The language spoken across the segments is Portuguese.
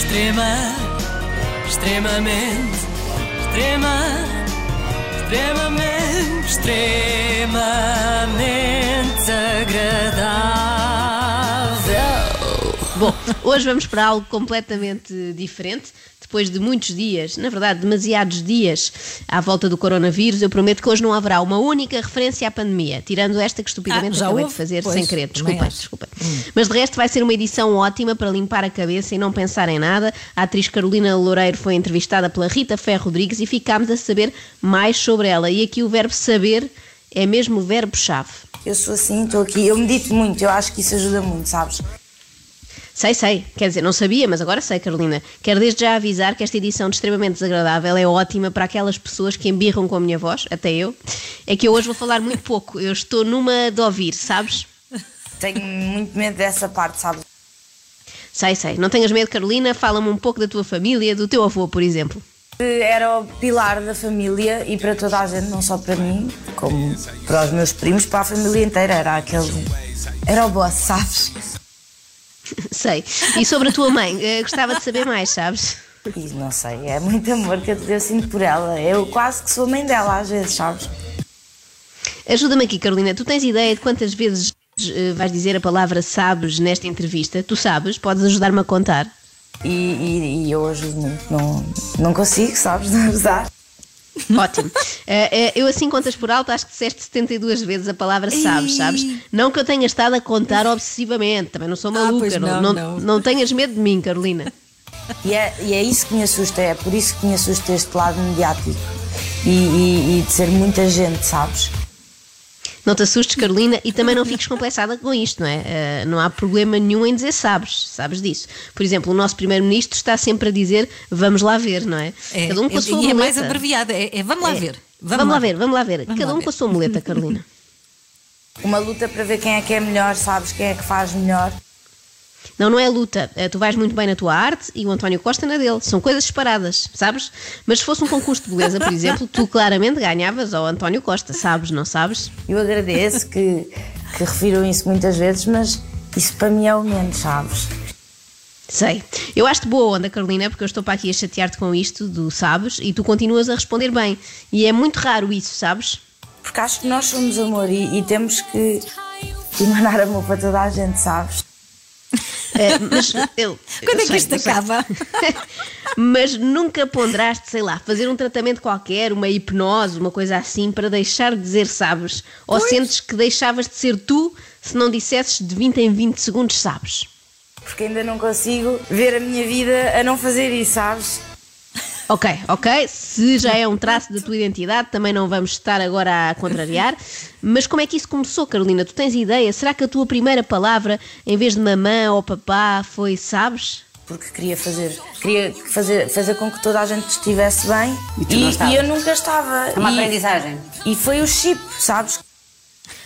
Extrema, extremamente, extrema, extremamente, extremamente agradável. Bom, hoje vamos para algo completamente diferente. Depois de muitos dias, na verdade, demasiados dias à volta do coronavírus, eu prometo que hoje não haverá uma única referência à pandemia, tirando esta que estupidamente Ah, já acabei houve? de fazer Pois, sem querer. Desculpem, desculpem. Mas de resto vai ser uma edição ótima para limpar a cabeça e não pensar em nada. A atriz Carolina Loureiro foi entrevistada pela Rita Ferro Rodrigues e ficámos a saber mais sobre ela. E aqui o verbo saber é mesmo o verbo-chave. Eu sou assim, estou aqui, eu medito muito, eu acho que isso ajuda muito, sabes? Sei, sei. Quer dizer, não sabia, mas agora sei, Carolina. Quero desde já avisar que esta edição de extremamente desagradável é ótima para aquelas pessoas que embirram com a minha voz, até eu. É que eu hoje vou falar muito pouco. Eu estou numa de ouvir, sabes? Tenho muito medo dessa parte, sabes? Sei, sei. Não tenhas medo, Carolina. Fala-me um pouco da tua família, do teu avô, por exemplo. Era o pilar da família e para toda a gente, não só para mim, como para os meus primos, para a família inteira. Era aquele. Era o boss, sabes? sei. E sobre a tua mãe, eh, gostava de saber mais, sabes? E não sei, é muito amor que eu, eu sinto por ela. Eu quase que sou mãe dela às vezes, sabes? Ajuda-me aqui, Carolina. Tu tens ideia de quantas vezes eh, vais dizer a palavra sabes nesta entrevista? Tu sabes? Podes ajudar-me a contar? E, e- e eu ajudo muito. Não, não consigo, sabes? Não ajudar. Ótimo. Eh, eu assim contas por alto, acho que disseste 72 vezes a palavra sabes, sabes? Não que eu tenha estado a contar obsessivamente, também não sou Ah, maluca, pois não, não, não. não tenhas medo de mim, Carolina. E é, e é isso que me assusta, é por isso que me assusta este lado mediático. E, e- e de ser muita gente, sabes? Não te assustes, Carolina, e também não fiques complexada com isto, não é? Eh, não há problema nenhum em dizer sabes, sabes disso. Por exemplo, o nosso Primeiro-Ministro está sempre a dizer vamos lá ver, não é? É, Cada um com a é- sua e é mais muleta. abreviada. É, é vamos lá É. ver. Vamos, lá ver, vamos lá ver. Vamos Cada lá um ver. com a sua muleta, Carolina. Uma luta para ver quem é que é melhor, sabes? Quem é que faz melhor. Não, não é luta. Eh, Tu vais muito bem na tua arte e o António Costa na dele. São coisas separadas, sabes? Mas se fosse um concurso de beleza, por exemplo, tu claramente ganhavas ao António Costa, sabes, não sabes? Eu agradeço que, que refiram isso muitas vezes, mas isso para mim é o menos, sabes? Sei. Eu acho-te boa onda, Carolina, porque eu estou para aqui a chatear-te com isto do sabes e tu continuas a responder bem. E é muito raro isso, sabes? Porque acho que nós somos amor e, e temos que emanar amor para toda a gente, sabes? Eh, mas eu, Quando eu é que sei, isto acaba? mas nunca ponderaste, sei lá, fazer um tratamento qualquer, uma hipnose, uma coisa assim, para deixar de dizer sabes? Ou sentes que deixavas de ser tu se não dissesses de 20 em 20 segundos sabes? Porque ainda não consigo ver a minha vida a não fazer isso, sabes? Ok, ok. Se já é um traço da tua identidade, também não vamos estar agora a contrariar. Mas como é que isso começou, Carolina? Tu tens ideia? Será que a tua primeira palavra, em vez de mamã ou papá, foi sabes? Porque queria fazer, queria fazer, fazer com que toda a gente estivesse bem E não estavas. eu nunca estava. É uma E- aprendizagem. E foi o chip, sabes?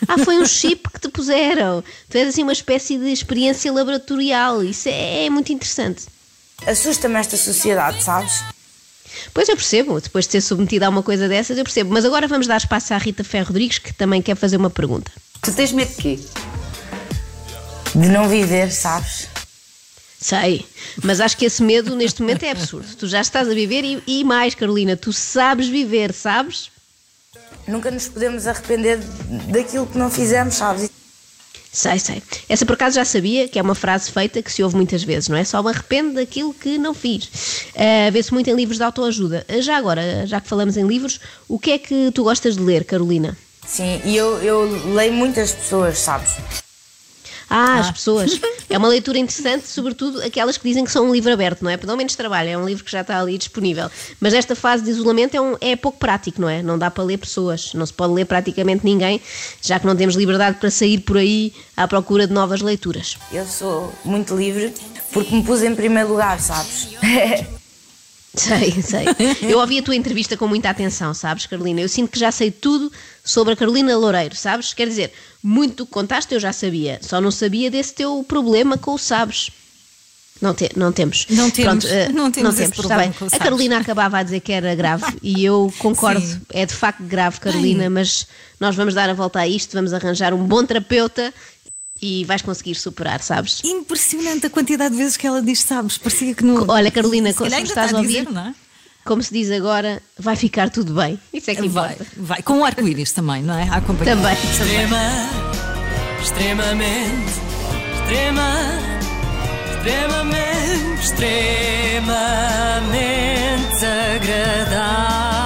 Ah, foi um chip que te puseram. Tu és assim uma espécie de experiência laboratorial. Isso é, é muito interessante. Assusta-me esta sociedade, sabes? Pois eu percebo, depois de ser submetida a uma coisa dessas, eu percebo. Mas agora vamos dar espaço à Rita Ferro Rodrigues, que também quer fazer uma pergunta. Tu tens medo de quê? De não viver, sabes? Sei, mas acho que esse medo neste momento é absurdo. Tu já estás a viver e, e mais, Carolina, tu sabes viver, sabes? Nunca nos podemos arrepender daquilo que não fizemos, sabes? Sei, sei. Essa por acaso já sabia que é uma frase feita que se ouve muitas vezes, não é? Só me arrependo daquilo que não fiz. Ah, Vê-se muito em livros de autoajuda. Ah, Já agora, já que falamos em livros, o que é que tu gostas de ler, Carolina? Sim, e eu, eu leio muitas pessoas, sabes? Ah, as pessoas. É uma leitura interessante, sobretudo aquelas que dizem que são um livro aberto, não é? Pelo menos trabalho, é um livro que já está ali disponível. Mas esta fase de isolamento é, um- é pouco prático, não é? Não dá para ler pessoas, não se pode ler praticamente ninguém, já que não temos liberdade para sair por aí à procura de novas leituras. Eu sou muito livre porque me pus em primeiro lugar, sabes? Sei, sei. Eu ouvi a tua entrevista com muita atenção, sabes, Carolina? Eu sinto que já sei tudo sobre a Carolina Loureiro, sabes? Quer dizer, muito do que contaste eu já sabia, só não sabia desse teu problema com o sabes. Não, te- não temos. Não temos, eh, não temos esse está problema bem. A. Carolina acabava a dizer que era grave e eu concordo. Sim. É de facto grave, Carolina, mas nós vamos dar a volta a isto, vamos arranjar um bom terapeuta E vais conseguir superar, sabes? Impressionante a quantidade de vezes que ela diz, sabes? Parecia que não. Olha, Carolina, Se se estás está a a ouvir, dizer, não é? como se diz agora, vai ficar tudo bem. Isso é que Vai, importa. vai. Com o arco-íris também, não é? A acompanhar. Também. Extrema, extremamente, extrema, extremamente, extremamente agradável.